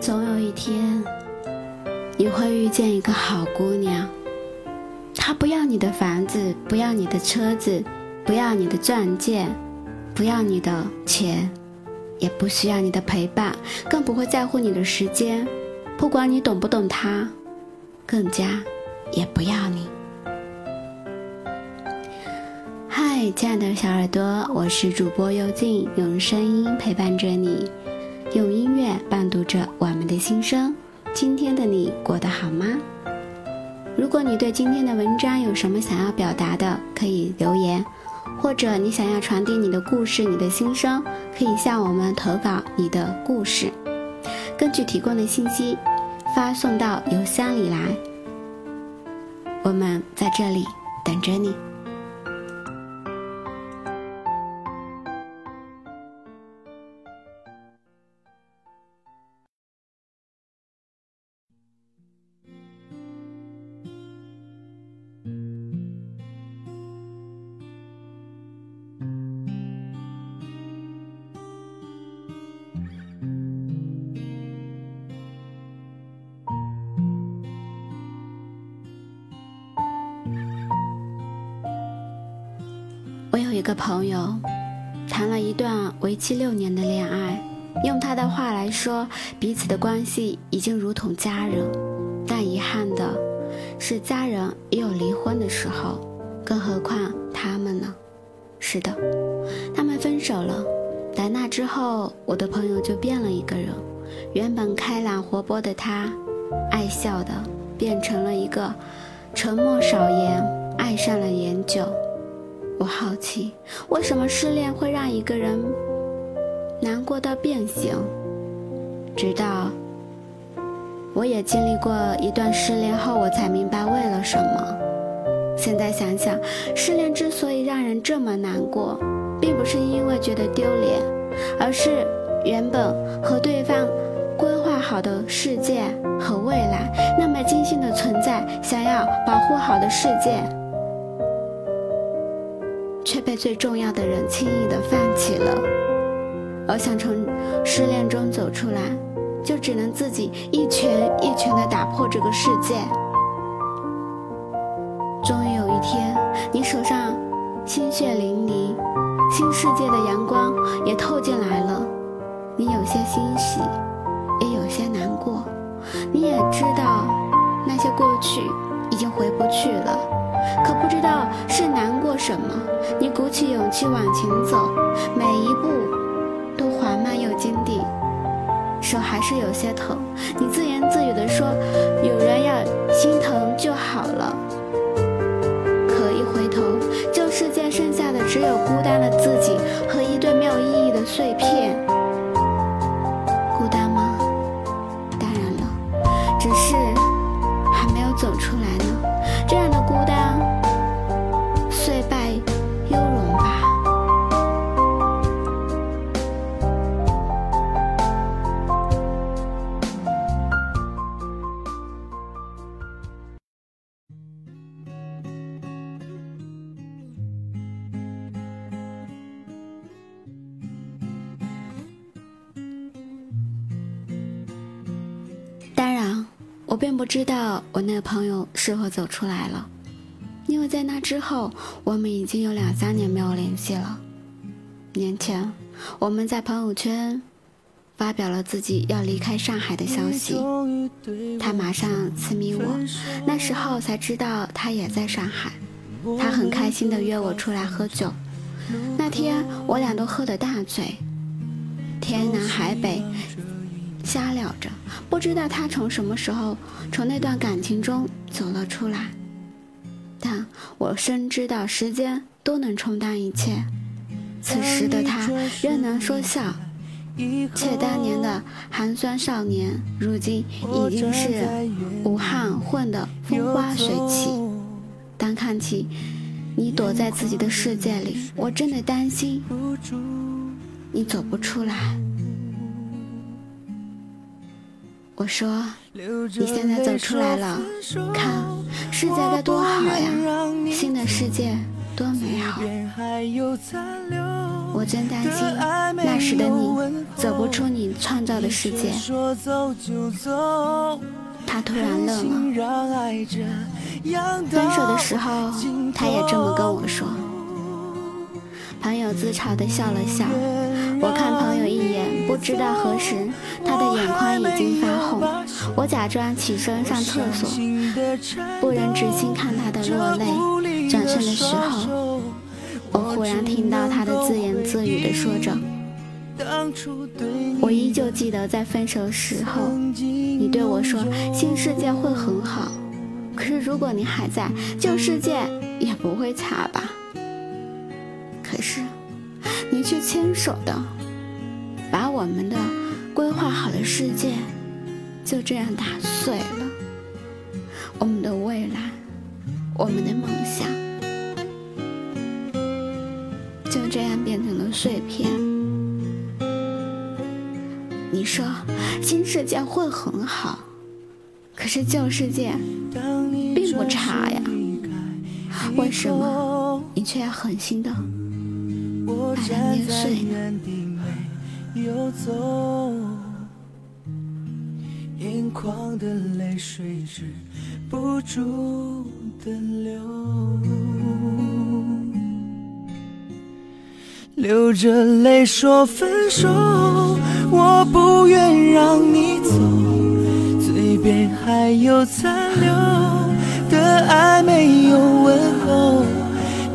总有一天，你会遇见一个好姑娘。她不要你的房子，不要你的车子，不要你的钻戒，不要你的钱，也不需要你的陪伴，更不会在乎你的时间。不管你懂不懂她，更加也不要你。嗨，亲爱的小耳朵，我是主播幽静，用声音陪伴着你。用音乐伴读着我们的心声。今天的你过得好吗？如果你对今天的文章有什么想要表达的，可以留言；或者你想要传递你的故事、你的心声，可以向我们投稿你的故事。根据提供的信息，发送到邮箱里来。我们在这里等着你。一个朋友，谈了一段为期六年的恋爱。用他的话来说，彼此的关系已经如同家人。但遗憾的是，家人也有离婚的时候，更何况他们呢？是的，他们分手了。在那之后，我的朋友就变了一个人。原本开朗活泼的他，爱笑的，变成了一个沉默少言，爱上了饮酒。我好奇，为什么失恋会让一个人难过到变形？直到我也经历过一段失恋后，我才明白为了什么。现在想想，失恋之所以让人这么难过，并不是因为觉得丢脸，而是原本和对方规划好的世界和未来那么精心的存在，想要保护好的世界。却被最重要的人轻易的放弃了，而想从失恋中走出来，就只能自己一拳一拳的打破这个世界。终于有一天，你手上鲜血淋漓，新世界的阳光也透进来了，你有些欣喜，也有些难过。你也知道，那些过去已经回不去了。可不知道是难过什么，你鼓起勇气往前走，每一步都缓慢又坚定，手还是有些疼。你自言自语地说：“有人要心疼就好了。”可一回头，这世界剩下的只有孤单的自己和一堆没有意义的碎片。我并不知道我那个朋友是否走出来了，因为在那之后，我们已经有两三年没有联系了。年前，我们在朋友圈发表了自己要离开上海的消息，他马上私密我，那时候才知道他也在上海，他很开心的约我出来喝酒。那天我俩都喝得大醉，天南海北。瞎聊着，不知道他从什么时候从那段感情中走了出来。但我深知道时间都能冲淡一切，此时的他仍能说笑。且当年的寒酸少年，如今已经是武汉混得风花水起。当看起你躲在自己的世界里，我真的担心你走不出来。我说，你现在走出来了，看世界该多好呀，新的世界多美好。我真担心那时的你走不出你创造的世界。他突然愣了。分手的时候，他也这么跟我说。朋友自嘲的笑了笑，我看朋友一眼，不知道何时，他的眼眶已经发红。我假装起身上厕所，不忍直心看他的落泪。转身的时候，我忽然听到他的自言自语的说着：“我依旧记得在分手时候，你对我说新世界会很好，可是如果你还在，旧世界也不会差吧。”可是，你却牵手的把我们的规划好的世界就这样打碎了，我们的未来，我们的梦想，就这样变成了碎片。你说新世界会很好，可是旧世界并不差呀，为什么你却要狠心的？我站在原地没有走，眼眶的泪水止不住的流，流着泪说分手，我不愿让你走，嘴边还有残留的爱没有问候。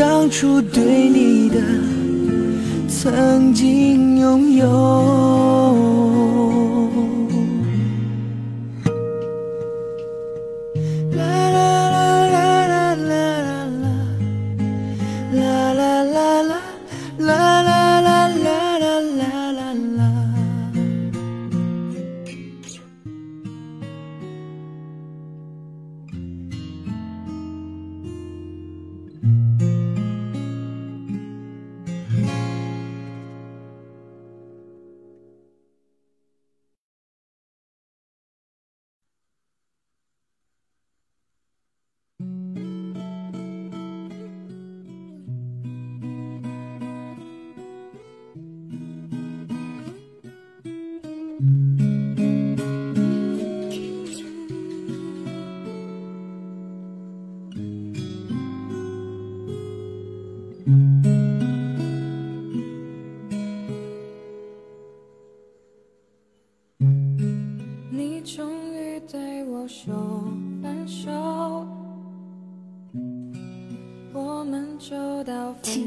当初对你的曾经拥有。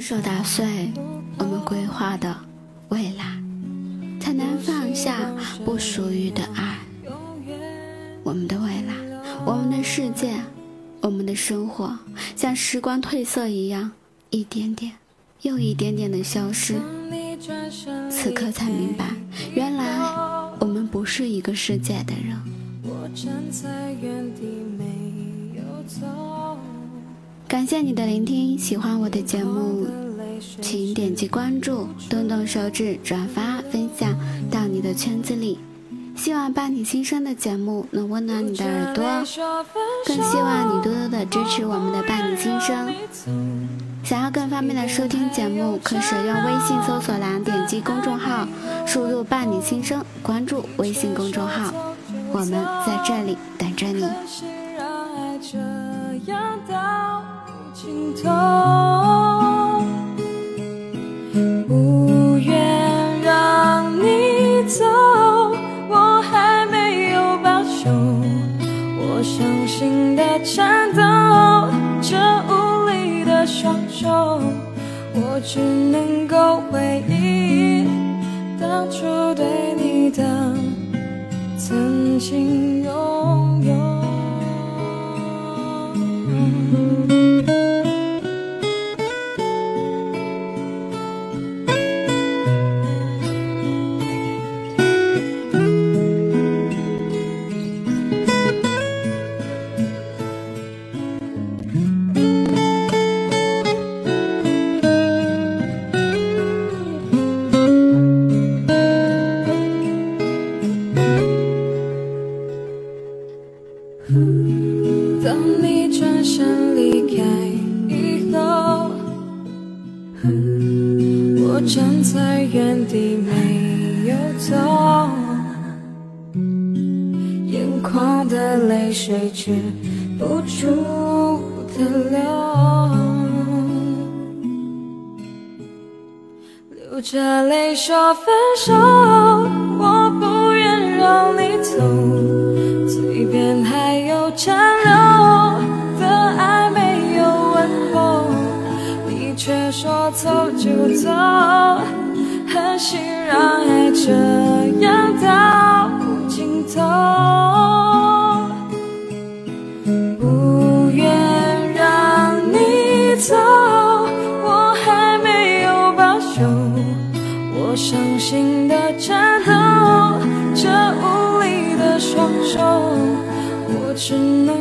手打碎我们规划的未来，才能放下不属于的爱。我们的未来，我们的世界，我们的生活，像时光褪色一样，一点点又一点点的消失。此刻才明白，原来我们不是一个世界的人。我站在原地感谢你的聆听，喜欢我的节目，请点击关注，动动手指转发分享到你的圈子里。希望伴你心声的节目能温暖你的耳朵，更希望你多多的支持我们的伴你心声。想要更方便的收听节目，可使用微信搜索栏点击公众号，输入伴你心声，关注微信公众号。我们在这里等着你。尽头不愿让你走，我还没有罢休。我伤心的颤抖，这无力的双手，我只能够回忆当初对你的曾经站在原地没有走，眼眶的泪水止不住的流，流着泪说分手，我不愿让你走。只能